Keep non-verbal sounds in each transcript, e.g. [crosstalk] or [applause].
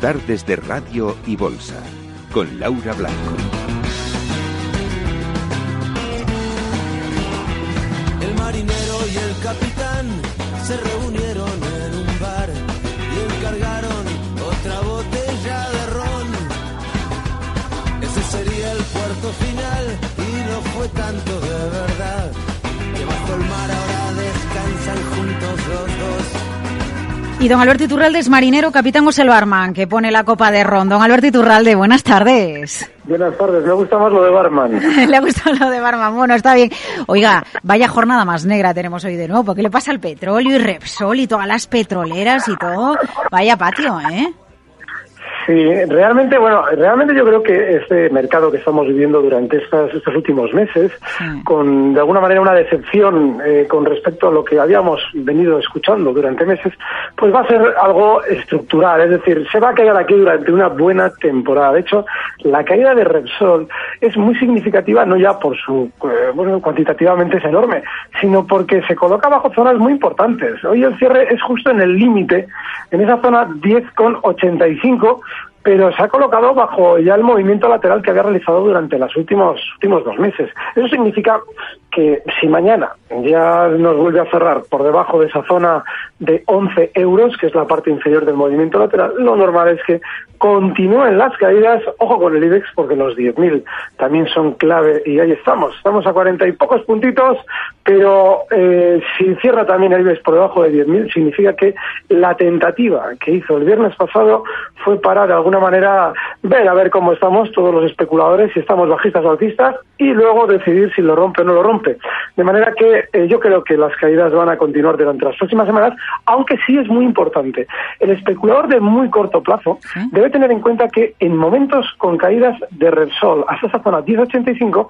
Tardes de Radio y Bolsa, con Laura Blanco. El marinero y el capitán se reunieron en un bar y encargaron otra botella de ron. Ese sería el puerto final y no fue tanto de Y don Alberto Iturralde es marinero, capitán José Barman, que pone la copa de ron. Don Alberto Iturralde, buenas tardes. Buenas tardes, me gusta más lo de barman. [laughs] le ha gustado lo de barman, bueno, está bien. Oiga, vaya jornada más negra tenemos hoy de nuevo, porque le pasa al petróleo y Repsol y todas las petroleras y todo. Vaya patio, ¿eh? Sí, realmente, bueno, realmente yo creo que este mercado que estamos viviendo durante estas, estos últimos meses, con de alguna manera una decepción eh, con respecto a lo que habíamos venido escuchando durante meses, pues va a ser algo estructural, es decir, se va a caer aquí durante una buena temporada. De hecho, la caída de Repsol es muy significativa, no ya por su, eh, bueno, cuantitativamente es enorme, sino porque se coloca bajo zonas muy importantes. Hoy el cierre es justo en el límite, en esa zona 10,85 pero se ha colocado bajo ya el movimiento lateral que había realizado durante los últimos, últimos dos meses. Eso significa que si mañana ya nos vuelve a cerrar por debajo de esa zona de 11 euros, que es la parte inferior del movimiento lateral, lo normal es que continúen las caídas. Ojo con el IBEX, porque los 10.000 también son clave y ahí estamos. Estamos a 40 y pocos puntitos, pero eh, si cierra también el IBEX por debajo de 10.000, significa que la tentativa que hizo el viernes pasado fue para, de alguna manera, ver a ver cómo estamos todos los especuladores, si estamos bajistas o alcistas, y luego decidir si lo rompe o no lo rompe. De manera que eh, yo creo que las caídas van a continuar durante las próximas semanas, aunque sí es muy importante. El especulador de muy corto plazo debe tener en cuenta que en momentos con caídas de Repsol hasta esa zona 1085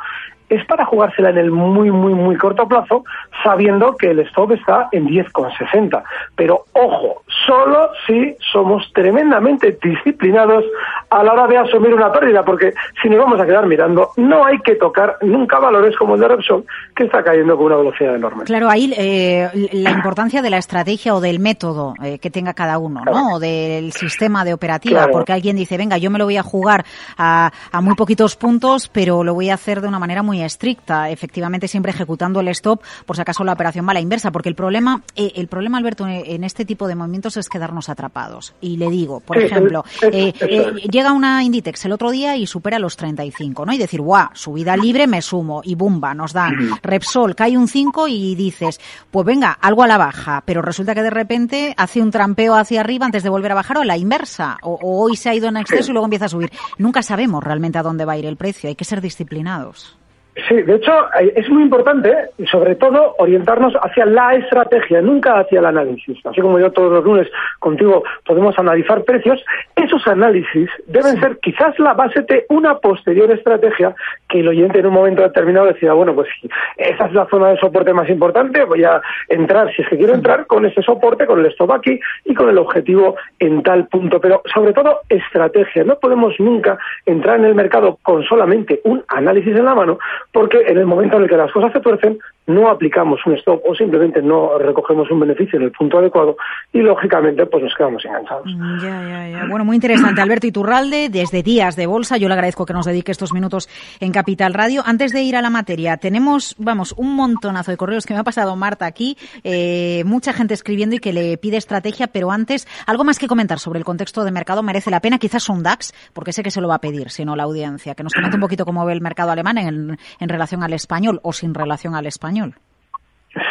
es para jugársela en el muy, muy, muy corto plazo, sabiendo que el stop está en 10,60. Pero ojo, solo si somos tremendamente disciplinados a la hora de asumir una pérdida, porque si nos vamos a quedar mirando, no hay que tocar nunca valores como el de Repsol, que está cayendo con una velocidad enorme. Claro, ahí eh, la importancia de la estrategia o del método eh, que tenga cada uno, ¿no? O del sistema de operativa, porque alguien dice, venga, yo me lo voy a jugar a, a muy poquitos puntos, pero lo voy a hacer de una manera muy estricta, efectivamente siempre ejecutando el stop por si acaso la operación va a la inversa, porque el problema, eh, el problema Alberto, en este tipo de movimientos es quedarnos atrapados. Y le digo, por ejemplo, eh, eh, llega una Inditex el otro día y supera los 35, ¿no? Y decir, guau, subida libre, me sumo y bumba, nos dan. Repsol cae un 5 y dices, pues venga, algo a la baja, pero resulta que de repente hace un trampeo hacia arriba antes de volver a bajar o a la inversa, o, o hoy se ha ido en exceso y luego empieza a subir. Nunca sabemos realmente a dónde va a ir el precio, hay que ser disciplinados. Sí, de hecho es muy importante, sobre todo, orientarnos hacia la estrategia, nunca hacia el análisis. Así como yo todos los lunes contigo podemos analizar precios, esos análisis deben ser quizás la base de una posterior estrategia que el oyente en un momento determinado decida, bueno, pues esa es la zona de soporte más importante, voy a entrar, si es que quiero entrar, con ese soporte, con el stop aquí y con el objetivo en tal punto. Pero sobre todo, estrategia. No podemos nunca entrar en el mercado con solamente un análisis en la mano porque en el momento en el que las cosas se tuercen no aplicamos un stop o simplemente no recogemos un beneficio en el punto adecuado y lógicamente pues nos quedamos enganchados. Mm, ya, ya, ya. Bueno, muy interesante. Alberto Iturralde, desde Días de Bolsa, yo le agradezco que nos dedique estos minutos en Capital Radio. Antes de ir a la materia, tenemos, vamos, un montonazo de correos que me ha pasado Marta aquí, eh, mucha gente escribiendo y que le pide estrategia, pero antes, algo más que comentar sobre el contexto de mercado merece la pena, quizás un DAX, porque sé que se lo va a pedir, sino la audiencia, que nos comente un poquito cómo ve el mercado alemán en, en relación al español o sin relación al español. español.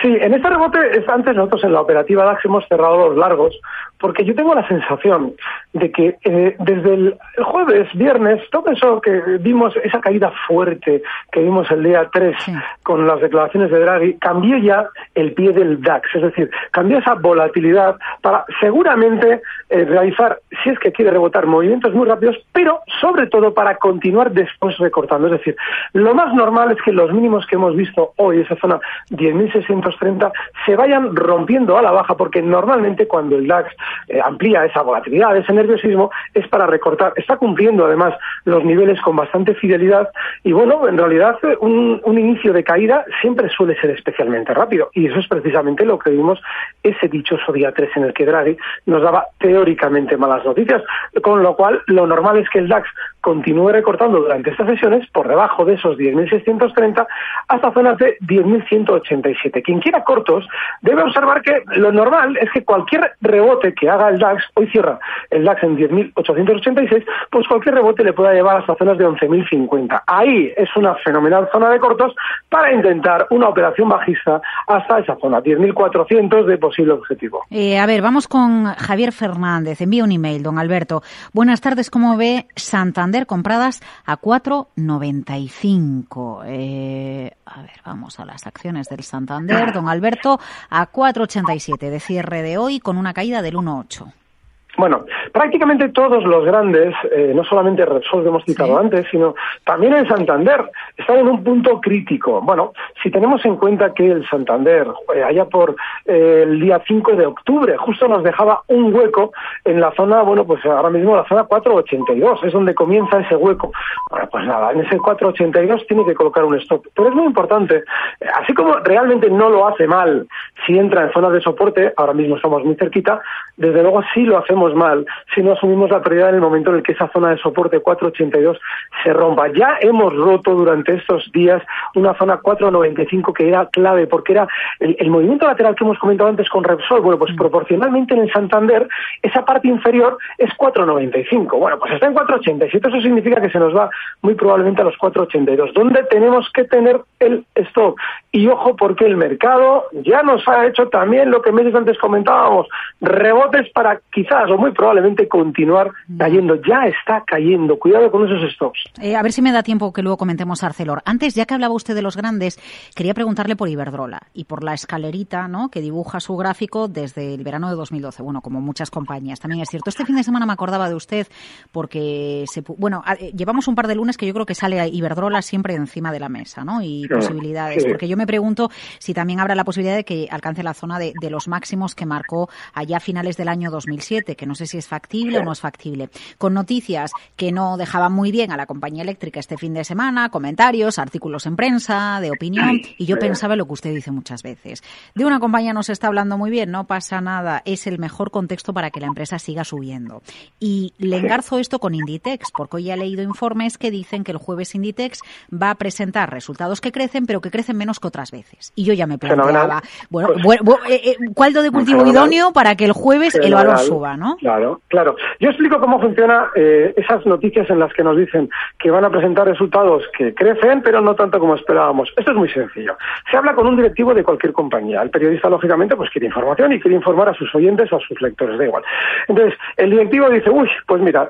Sí, en este rebote, antes nosotros en la operativa DAX hemos cerrado los largos, porque yo tengo la sensación de que eh, desde el jueves, viernes, todo eso que vimos, esa caída fuerte que vimos el día 3 con las declaraciones de Draghi, cambió ya el pie del DAX, es decir, cambió esa volatilidad para seguramente eh, realizar, si es que quiere rebotar, movimientos muy rápidos, pero sobre todo para continuar después recortando. Es decir, lo más normal es que los mínimos que hemos visto hoy, esa zona 10.600 se vayan rompiendo a la baja, porque normalmente cuando el DAX eh, amplía esa volatilidad, ese nerviosismo, es para recortar. Está cumpliendo además los niveles con bastante fidelidad y bueno, en realidad eh, un, inicio de caída siempre suele ser especialmente rápido y eso es precisamente lo que vimos ese dichoso día 3 en el que Draghi nos daba teóricamente malas noticias, con lo cual lo normal es que el DAX continúe recortando durante estas sesiones por debajo de esos 10.630 hasta zonas de 10.187. Quien quiera cortos debe observar que lo normal es que cualquier rebote que haga el DAX, hoy cierra el DAX en 10.886, pues cualquier rebote le pueda llevar hasta zonas de 11.050. Ahí es una fenomenal zona de cortos para intentar una operación bajista hasta esa zona, 10.400 de posible objetivo. Eh, a ver, vamos con Javier Fernández. Envía un email, don Alberto. Buenas tardes, ¿cómo ve Santander? Compradas a 4,95. Eh, a ver, vamos a las acciones del Santander. Don Alberto, a 4,87 de cierre de hoy con una caída del 1,8. Bueno, prácticamente todos los grandes, eh, no solamente Repsol que hemos citado antes, sino también el Santander, están en un punto crítico. Bueno, si tenemos en cuenta que el Santander, eh, allá por eh, el día 5 de octubre, justo nos dejaba un hueco en la zona, bueno, pues ahora mismo la zona 482, es donde comienza ese hueco. Bueno, pues nada, en ese 482 tiene que colocar un stop. Pero es muy importante, así como realmente no lo hace mal si entra en zonas de soporte, ahora mismo estamos muy cerquita, desde luego sí lo hacemos mal si no asumimos la prioridad en el momento en el que esa zona de soporte 482 se rompa. Ya hemos roto durante estos días una zona 495 que era clave porque era el, movimiento lateral que hemos comentado antes con Repsol. Bueno, pues mm. proporcionalmente en el Santander esa parte inferior es 495. Bueno, pues está en 487. Eso significa que se nos va muy probablemente a los 482. ¿Dónde tenemos que tener el stop? Y ojo porque el mercado ya nos ha hecho también lo que meses antes comentábamos, rebotes para quizás muy probablemente continuar cayendo. Ya está cayendo. Cuidado con esos stocks. Eh, a ver si me da tiempo que luego comentemos Arcelor. Antes, ya que hablaba usted de los grandes, quería preguntarle por Iberdrola y por la escalerita ¿no? que dibuja su gráfico desde el verano de 2012. Bueno, como muchas compañías. También es cierto. Este fin de semana me acordaba de usted porque, se, bueno, eh, llevamos un par de lunes que yo creo que sale Iberdrola siempre encima de la mesa ¿no? y posibilidades. Porque yo me pregunto si también habrá la posibilidad de que alcance la zona de, de los máximos que marcó allá a finales del año 2007, que no sé si es factible o no es factible. Con noticias que no dejaban muy bien a la compañía eléctrica este fin de semana, comentarios, artículos en prensa, de opinión, y yo pensaba lo que usted dice muchas veces. De una compañía no se está hablando muy bien, no pasa nada, es el mejor contexto para que la empresa siga subiendo. Y le engarzo esto con Inditex, porque hoy he leído informes que dicen que el jueves Inditex va a presentar resultados que crecen, pero que crecen menos que otras veces. Y yo ya me planteaba, bueno, pues eh, eh, ¿cuál de cultivo idóneo para que el jueves el valor suba, no? Claro, claro. Yo explico cómo funciona eh, esas noticias en las que nos dicen que van a presentar resultados que crecen, pero no tanto como esperábamos. Esto es muy sencillo. Se habla con un directivo de cualquier compañía. El periodista, lógicamente, pues quiere información y quiere informar a sus oyentes o a sus lectores, da igual. Entonces, el directivo dice, uy, pues mira,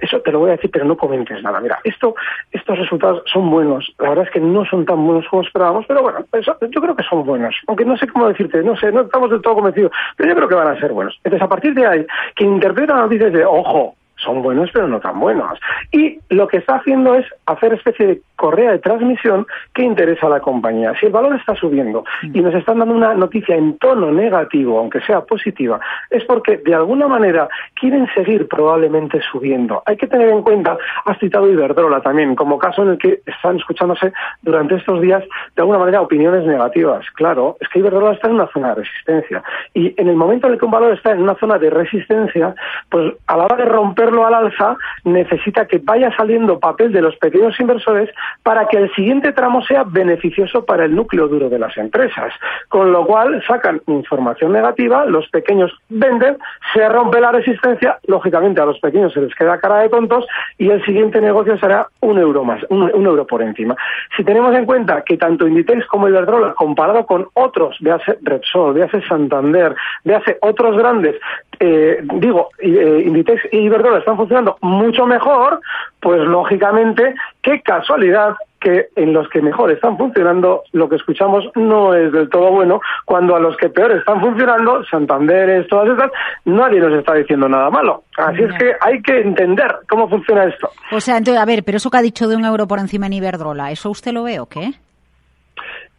eso te lo voy a decir, pero no comentes nada. Mira, esto, estos resultados son buenos. La verdad es que no son tan buenos como esperábamos, pero bueno, yo creo que son buenos. Aunque no sé cómo decirte, no sé, no estamos del todo convencidos, pero yo creo que van a ser buenos. Entonces, a partir de ahí, quien interpreta noticias de, ojo, son buenos pero no tan buenos. Y lo que está haciendo es hacer especie de correa de transmisión que interesa a la compañía. Si el valor está subiendo y nos están dando una noticia en tono negativo, aunque sea positiva, es porque de alguna manera quieren seguir probablemente subiendo. Hay que tener en cuenta, has citado Iberdrola también, como caso en el que están escuchándose durante estos días de alguna manera opiniones negativas. Claro, es que Iberdrola está en una zona de resistencia y en el momento en el que un valor está en una zona de resistencia, pues a la hora de romperlo al alza necesita que vaya saliendo papel de los pequeños inversores para que el siguiente tramo sea beneficioso para el núcleo duro de las empresas. Con lo cual sacan información negativa, los pequeños venden, se rompe la resistencia, lógicamente a los pequeños se les queda cara de tontos y el siguiente negocio será un euro más, un, euro por encima. Si tenemos en cuenta que tanto Inditex como Iberdrola, comparado con otros, véase Repsol, véase Santander, véase otros grandes, eh, digo, eh, Inditex y Iberdrola están funcionando mucho mejor, pues lógicamente, qué casualidad que en los que mejor están funcionando lo que escuchamos no es del todo bueno, cuando a los que peor están funcionando, Santander, todas estas, nadie nos está diciendo nada malo. Así es que hay que entender cómo funciona esto. O sea, entonces, a ver, pero eso que ha dicho de un euro por encima en Iberdrola, ¿eso usted lo ve o qué?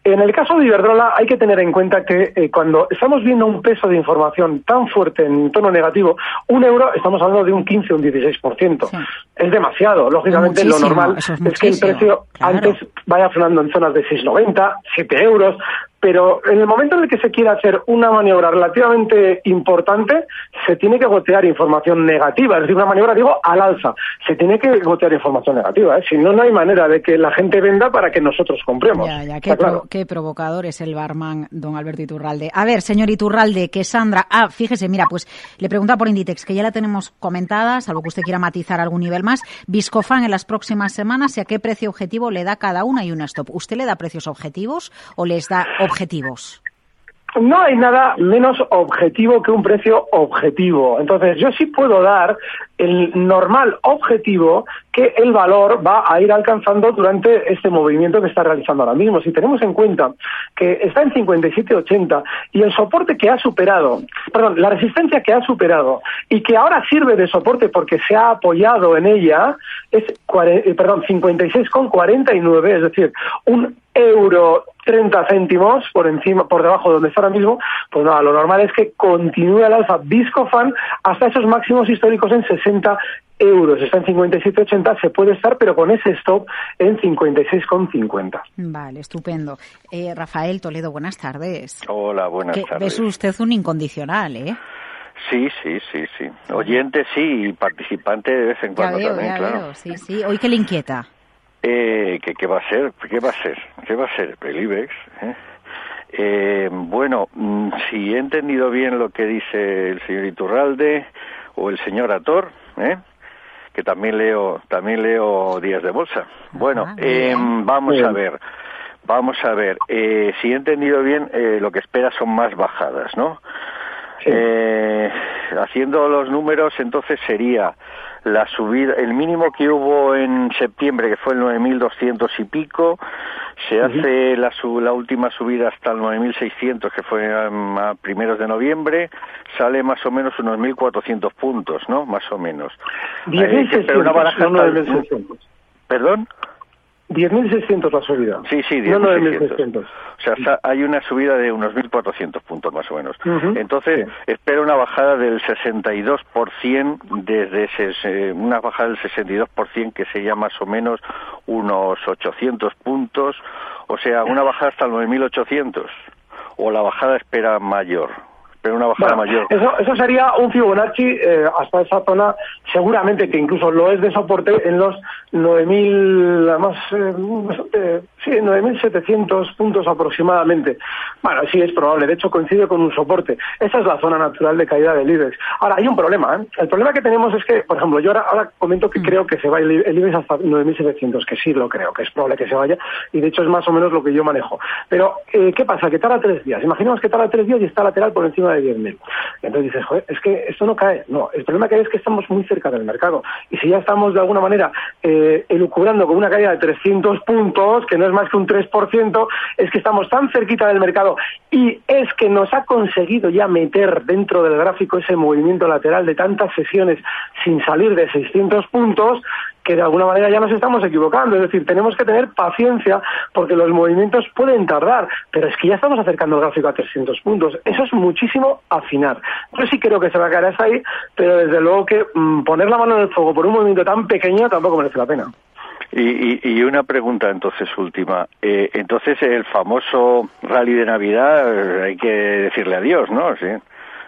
En el caso de Iberdrola hay que tener en cuenta que eh, cuando estamos viendo un peso de información tan fuerte en tono negativo, un euro estamos hablando de un 15 o un 16%. Es demasiado. Lógicamente lo normal es, que el precio antes vaya frenando en zonas de 6,90, 7 euros, pero en el momento en el que se quiere hacer una maniobra relativamente importante, se tiene que gotear información negativa, es decir, una maniobra, digo, al alza. Se tiene que gotear información negativa, ¿eh? si no, no hay manera de que la gente venda para que nosotros compremos. Ya, ya, qué, qué provocador es el barman, don Alberto Iturralde. A ver, señor Iturralde, que Sandra, ah, fíjese, mira, pues le pregunta por Inditex, que ya la tenemos comentada, salvo que usted quiera matizar algún nivel más. Viscofan en las próximas semanas, ¿y a qué precio objetivo le da cada una y una stop? ¿Usted le da precios objetivos o les da objetivos? No hay nada menos objetivo que un precio objetivo. Entonces, yo sí puedo dar el normal objetivo que el valor va a ir alcanzando durante este movimiento que está realizando ahora mismo. Si tenemos en cuenta que está en 57.80 y el soporte que ha superado, perdón, la resistencia que ha superado y que ahora sirve de soporte porque se ha apoyado en ella es, eh, perdón, 56,49, es decir, un euro 30 céntimos por encima, por debajo de donde está ahora mismo, pues nada, lo normal es que continúe el alza Viscofan hasta esos máximos históricos en 60 euros. Está en 57,80, se puede estar, pero con ese stop en 56,50. Vale, estupendo. Eh, Rafael Toledo, buenas tardes. Hola, buenas tardes. Es usted un incondicional, ¿eh? Sí, sí, sí, sí. Oyente sí y participante de vez en cuando también, claro. Sí, sí. ¿Hoy qué le inquieta? Eh, ¿qué, va a ser? ¿Qué va a ser? ¿Qué va a ser? El IBEX. ¿eh? Eh, bueno, mm, si he entendido bien lo que dice el señor Iturralde o el señor Ator, ¿eh? que también leo, también leo Días de Bolsa. Bueno, em, vamos a ver, vamos a ver. Eh, si he entendido bien, eh, lo que espera son más bajadas, ¿no? Eh, haciendo los números, entonces sería la subida, el mínimo que hubo en septiembre, que fue el 9.200 y pico, se hace la, la última subida hasta el 9.600, que fue a, primeros de noviembre, sale más o menos unos 1.400 puntos, ¿no? Más o menos. 10.600, ¿Perdón? 10.600 la subida. Sí, sí, 10.600. o sea, hay una subida de unos 1.400 puntos más o menos. Entonces, espero una bajada del 62% desde ese, una bajada del 62% que sería más o menos unos 800 puntos, o sea, una bajada hasta el 9.800 o la bajada espera mayor pero una bajada mayor. Eso, eso sería un Fibonacci eh, hasta esa zona, seguramente que incluso lo es de soporte en los 9.000, además, eh, sí, 9.700 puntos aproximadamente. Bueno, sí es probable, de hecho coincide con un soporte. Esa es la zona natural de caída del IBEX. Ahora, hay un problema, ¿eh? El problema que tenemos es que, por ejemplo, yo ahora, comento que mm. creo que se va el, IBEX hasta 9.700, que sí lo creo, que es probable que se vaya, y de hecho es más o menos lo que yo manejo. Pero, eh, ¿qué pasa? Que tarda tres días. Imaginemos que tarda tres días y está lateral por encima de de 10.000. Entonces dices, joder, es que esto no cae. No, el problema que hay es que estamos muy cerca del mercado. Y si ya estamos de alguna manera eh, elucubrando con una caída de 300 puntos, que no es más que un 3%, es que estamos tan cerquita del mercado y es que nos ha conseguido ya meter dentro del gráfico ese movimiento lateral de tantas sesiones sin salir de 600 puntos que de alguna manera ya nos estamos equivocando. Es decir, tenemos que tener paciencia porque los movimientos pueden tardar, pero es que ya estamos acercando el gráfico a 300 puntos. Eso es muchísimo afinar. Yo sí creo que se va a caer hasta ahí, pero desde luego que mm, poner la mano en el fuego por un movimiento tan pequeño tampoco merece la pena. Y, y, una pregunta entonces última. Eh, entonces el famoso rally de Navidad eh, hay que decirle adiós, ¿no? ¿Sí?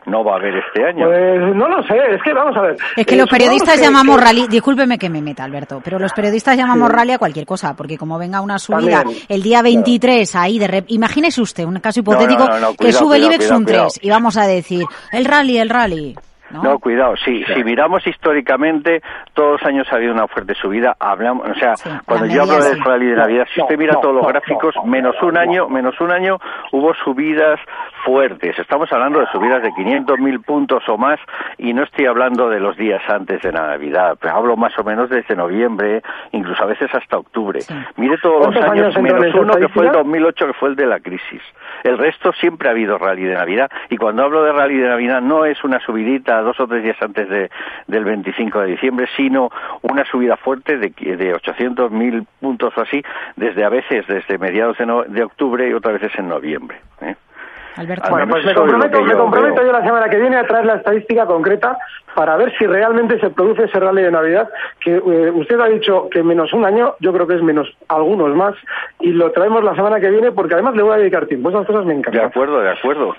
No va a haber este año. Pues no lo sé, es que vamos a ver. Es que los periodistas llamamos rally, discúlpeme que me meta Alberto, pero los periodistas llamamos rally a cualquier cosa, porque como venga una subida el día 23 ahí de imagínese usted un caso hipotético que sube el IBEX un 3 y vamos a decir, el rally, el rally. ¿No? cuidado, sí, si miramos históricamente, todos los años ha habido una fuerte subida, hablamos, o sea, cuando yo hablo de rally de Navidad, si usted mira todos los gráficos, menos un año, menos un año hubo subidas fuertes, estamos hablando de subidas de 500.000 puntos o más y no estoy hablando de los días antes de Navidad, hablo más o menos desde noviembre, incluso a veces hasta octubre. Mire todos los años, menos uno que fue el 2008, que fue el de la crisis. El resto siempre ha habido rally de Navidad y cuando hablo de rally de Navidad no es una subidita dos o tres días antes de, del 25 de diciembre, sino una subida fuerte de, de 800.000 puntos o así, desde a veces desde mediados de, de octubre y otras veces en noviembre. ¿eh? Alberto. Bueno, pues me comprometo, me comprometo yo la semana que viene a traer la estadística concreta para ver si realmente se produce ese rally de Navidad, que eh, usted ha dicho que menos un año, yo creo que es menos algunos más, y lo traemos la semana que viene porque además le voy a dedicar tiempo. Esas cosas me encantan. De acuerdo, de acuerdo.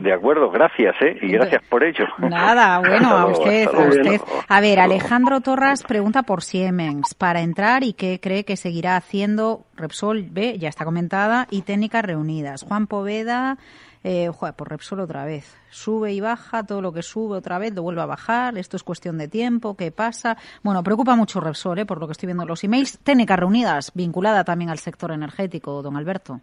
De acuerdo, gracias, ¿eh? Y gracias por ello. Nada, [laughs] bueno, a usted, a usted. A ver, Alejandro Torras pregunta por Siemens para entrar y qué cree que seguirá haciendo Repsol B, ya está comentada, y técnicas reunidas. Juan Poveda eh, joder, por Repsol otra vez. Sube y baja, todo lo que sube otra vez lo vuelve a bajar, esto es cuestión de tiempo, ¿qué pasa? Bueno, preocupa mucho Repsol, ¿eh? por lo que estoy viendo en los emails. Técnicas reunidas, vinculada también al sector energético, don Alberto.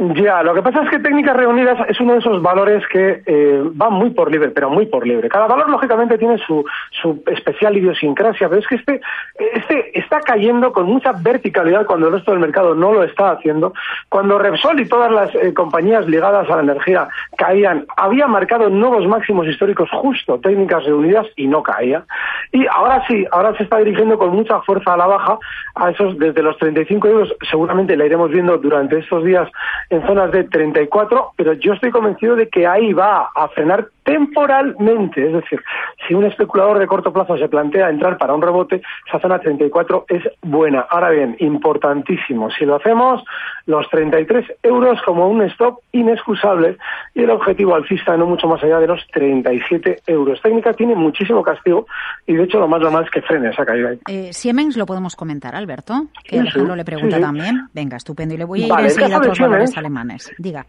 Ya, lo que pasa es que técnicas reunidas es uno de esos valores que eh, van muy por libre, pero muy por libre. Cada valor, lógicamente, tiene su, su especial idiosincrasia, pero es que este, este está cayendo con mucha verticalidad cuando el resto del mercado no lo está haciendo. Cuando Repsol y todas las eh, compañías ligadas a la energía caían, había marcado nuevos máximos históricos justo técnicas reunidas y no caía. Y ahora sí, ahora se está dirigiendo con mucha fuerza a la baja a esos desde los 35 euros. Seguramente la iremos viendo durante estos días en zonas de 34, pero yo estoy convencido de que ahí va a frenar temporalmente. Es decir, si un especulador de corto plazo se plantea entrar para un rebote, esa zona 34 es buena. Ahora bien, importantísimo. Si lo hacemos, los 33 euros como un stop inexcusable y el objetivo alcista no mucho más allá de los 37 euros. Técnica tiene muchísimo castigo y de hecho lo más normal es que frene esa caída. Eh, Siemens lo podemos comentar, Alberto, que Alejandro le pregunta también. Venga, estupendo. Y le voy a ir enseguida a otros valores alemanes. Diga.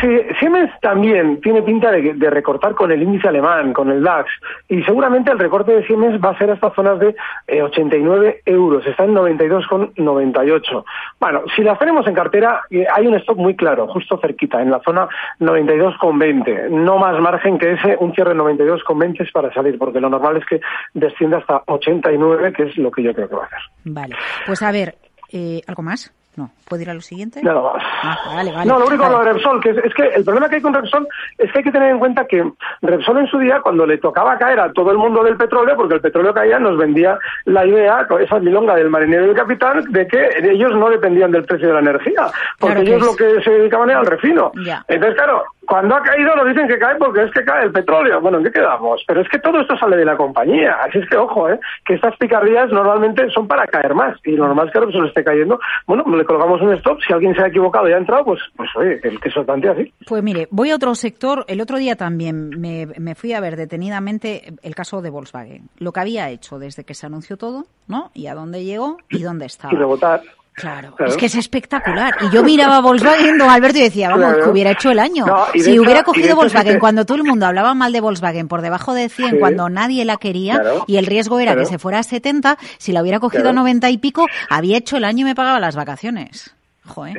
Sí, Siemens también tiene pinta de, recortar con el índice alemán, con el DAX, y seguramente el recorte de Siemens va a ser hasta zonas de 89 eh, euros, está en 92,98. Bueno, si las tenemos en cartera, eh, hay un stop muy claro, justo cerquita, en la zona 92,20. No más margen que ese, un cierre en 92,20 es para salir, porque lo normal es que descienda hasta 89, que es lo que yo creo que va a hacer. Vale, pues a ver, eh, ¿algo más? No. ¿Puedo ir a lo siguiente? Ah, vale, vale. No, lo único lo de Repsol, que es, que el problema que hay con Repsol es que hay que tener en cuenta que Repsol en su día, cuando le tocaba caer a todo el mundo del petróleo, porque el petróleo caía, nos vendía la idea, con esa milonga del marinero y del capitán, de que ellos no dependían del precio de la energía, porque ellos lo que se dedicaban era al refino. Entonces, claro, cuando ha caído nos dicen que cae porque es que cae el petróleo. Bueno, ¿en qué quedamos? Pero es que todo esto sale de la compañía. Así es que, ojo, ¿eh? que estas picardías normalmente son para caer más. Y lo normal es que Repsol esté cayendo. Bueno, le colgamos un stop si alguien se ha equivocado y ha entrado, pues, pues oye, el que soltante así. Pues mire, voy a otro sector. El otro día también me, me, fui a ver detenidamente el caso de Volkswagen. Lo que había hecho desde que se anunció todo, ¿no? Y a dónde llegó y dónde estaba. Y rebotar. Claro, es que es espectacular. Y yo miraba a Volkswagen, don Alberto, y decía, vamos, que hubiera hecho el año. si hubiera cogido Volkswagen cuando todo el mundo hablaba mal de Volkswagen por debajo de 100, cuando nadie la quería, y el riesgo era que se fuera a 70, si la hubiera cogido a 90 y pico, había hecho el año y me pagaba las vacaciones.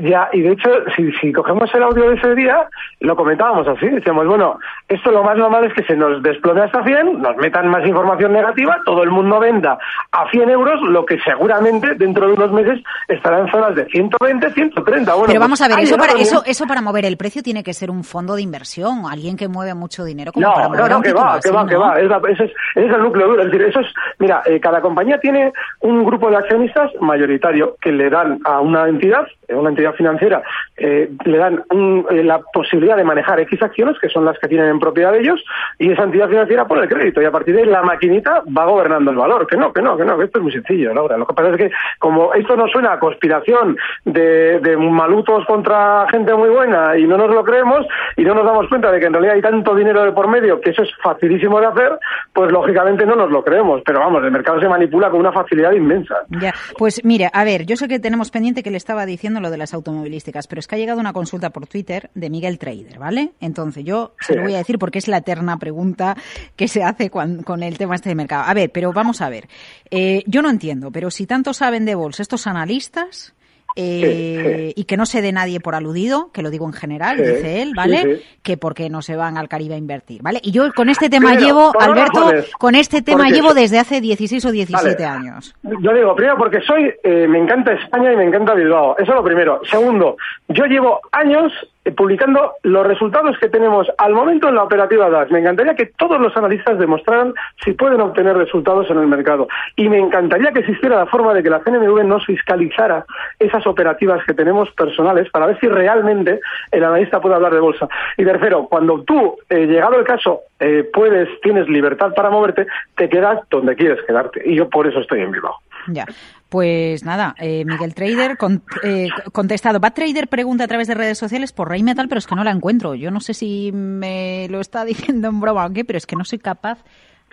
Ya, y de hecho, si, si cogemos el audio de ese día, lo comentábamos así, decíamos, bueno, esto lo más normal es que se nos desplome hasta 100, nos metan más información negativa, todo el mundo venda a 100 euros, lo que seguramente dentro de unos meses estará en zonas de 120, 130. Bueno, Pero vamos pues a ver, eso para, eso, eso para mover el precio tiene que ser un fondo de inversión, alguien que mueve mucho dinero como No, para no, mover no, un que va, así, que va, que ¿no? va. Es la- ese, es, ese es el núcleo duro. Es decir, eso es, mira, eh, cada compañía tiene un grupo de accionistas mayoritario que le dan a una entidad, eh, una entidad financiera, eh, le dan un- eh, la posibilidad de manejar X acciones, que son las que tienen en propiedad de ellos, y esa entidad financiera pone el crédito, y a partir de ahí la maquinita va gobernando el valor. Que no, que no, que no, que esto es muy sencillo, Laura. Lo que pasa es que, como esto nos suena a conspiración de, malutos contra gente muy buena y no nos lo creemos, y no nos damos cuenta de que en realidad hay tanto dinero de por medio que eso es facilísimo de hacer, pues lógicamente no nos lo creemos. Pero vamos, el mercado se manipula con una facilidad inmensa. Ya, pues mire, a ver, yo sé que tenemos pendiente que le estaba diciendo lo de las automovilísticas, pero es que ha llegado una consulta por Twitter de Miguel Trader, ¿vale? Entonces yo se lo voy a decir porque es la eterna pregunta que se hace con el tema este de mercado. A ver, pero vamos a ver. Eh, yo no entiendo, pero si tanto saben de bolsa estos analistas, eh, y que no se dé nadie por aludido, que lo digo en general, Sí, dice él, ¿vale? Que porque no se van al Caribe a invertir, ¿vale? Y yo con este tema Pero, llevo, Alberto, razones. con este tema Porque- llevo desde hace 16 o 17 Vale. años. Yo digo, primero porque soy, eh, me encanta España y me encanta Bilbao. Eso es lo primero. Segundo, yo llevo años publicando los resultados que tenemos al momento en la operativa DAX. Me encantaría que todos los analistas demostraran si pueden obtener resultados en el mercado. Y me encantaría que existiera la forma de que la CNMV nos fiscalizara esas operativas que tenemos personales para ver si realmente el analista puede hablar de bolsa. Y tercero, cuando tú, eh, llegado el caso, eh, puedes, tienes libertad para moverte, te quedas donde quieres quedarte. Y yo por eso estoy en Bilbao. Ya. Pues nada, eh, Miguel Trader con- eh, contestado. Bad Trader pregunta a través de redes sociales por Rey Metal, pero es que no la encuentro. Yo no sé si me lo está [laughs] diciendo en broma o qué, pero es que no soy capaz.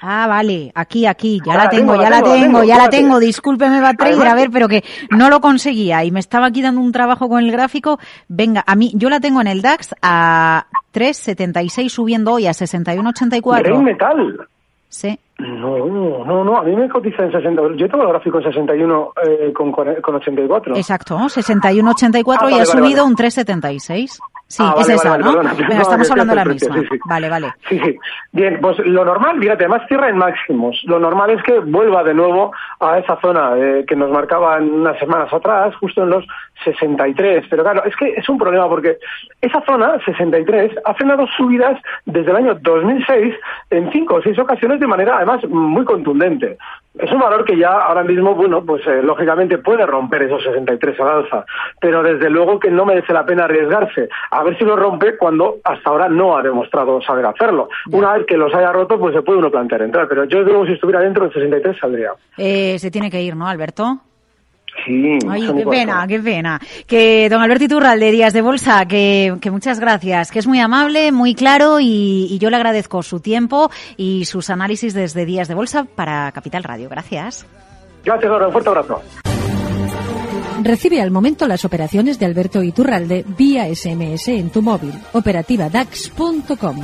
Ah, vale, aquí, aquí, ya la tengo, ya la tengo, ya la tengo. Discúlpeme, Bad Trader, a ver, pero que no lo conseguía y me estaba aquí dando un trabajo con el gráfico. Venga, a mí, yo la tengo en el DAX a 3,76 subiendo hoy a 61,84. Rey Metal. Sí. No, no, no, a mí me cotiza en 60. Yo tengo el gráfico en 61 eh, con, con 84. Exacto, 61,84 Ah, y vale, ha vale, subido vale. un 3,76. Sí, Ah, es vale, esa, vale, ¿no? perdona, Venga, perdona, estamos hablando de la misma. sí, sí. Vale, vale. Sí, sí. Bien, pues lo normal, fíjate, además cierra en máximos. Lo normal es que vuelva de nuevo a esa zona eh, que nos marcaban unas semanas atrás, justo en los 63. Pero claro, es que es un problema porque esa zona, 63, ha frenado subidas desde el año 2006 en cinco o seis ocasiones de manera además muy contundente. Es un valor que ya ahora mismo, bueno, pues eh, lógicamente puede romper esos 63 al alza, pero desde luego que no merece la pena arriesgarse. A ver si lo rompe cuando hasta ahora no ha demostrado saber hacerlo. Una vez que los haya roto, pues se puede uno plantear entrar, pero yo desde luego si estuviera dentro del 63 saldría. Eh, se tiene que ir, ¿no, Alberto? Sí, Ay, qué cuatro. pena, qué pena. Que don Alberto Iturralde, Días de Bolsa, que, que muchas gracias, que es muy amable, muy claro y, y yo le agradezco su tiempo y sus análisis desde Días de Bolsa para Capital Radio. Gracias. Gracias, un fuerte abrazo. Recibe al momento las operaciones de Alberto Iturralde vía SMS en tu móvil. Operativa DAX.com.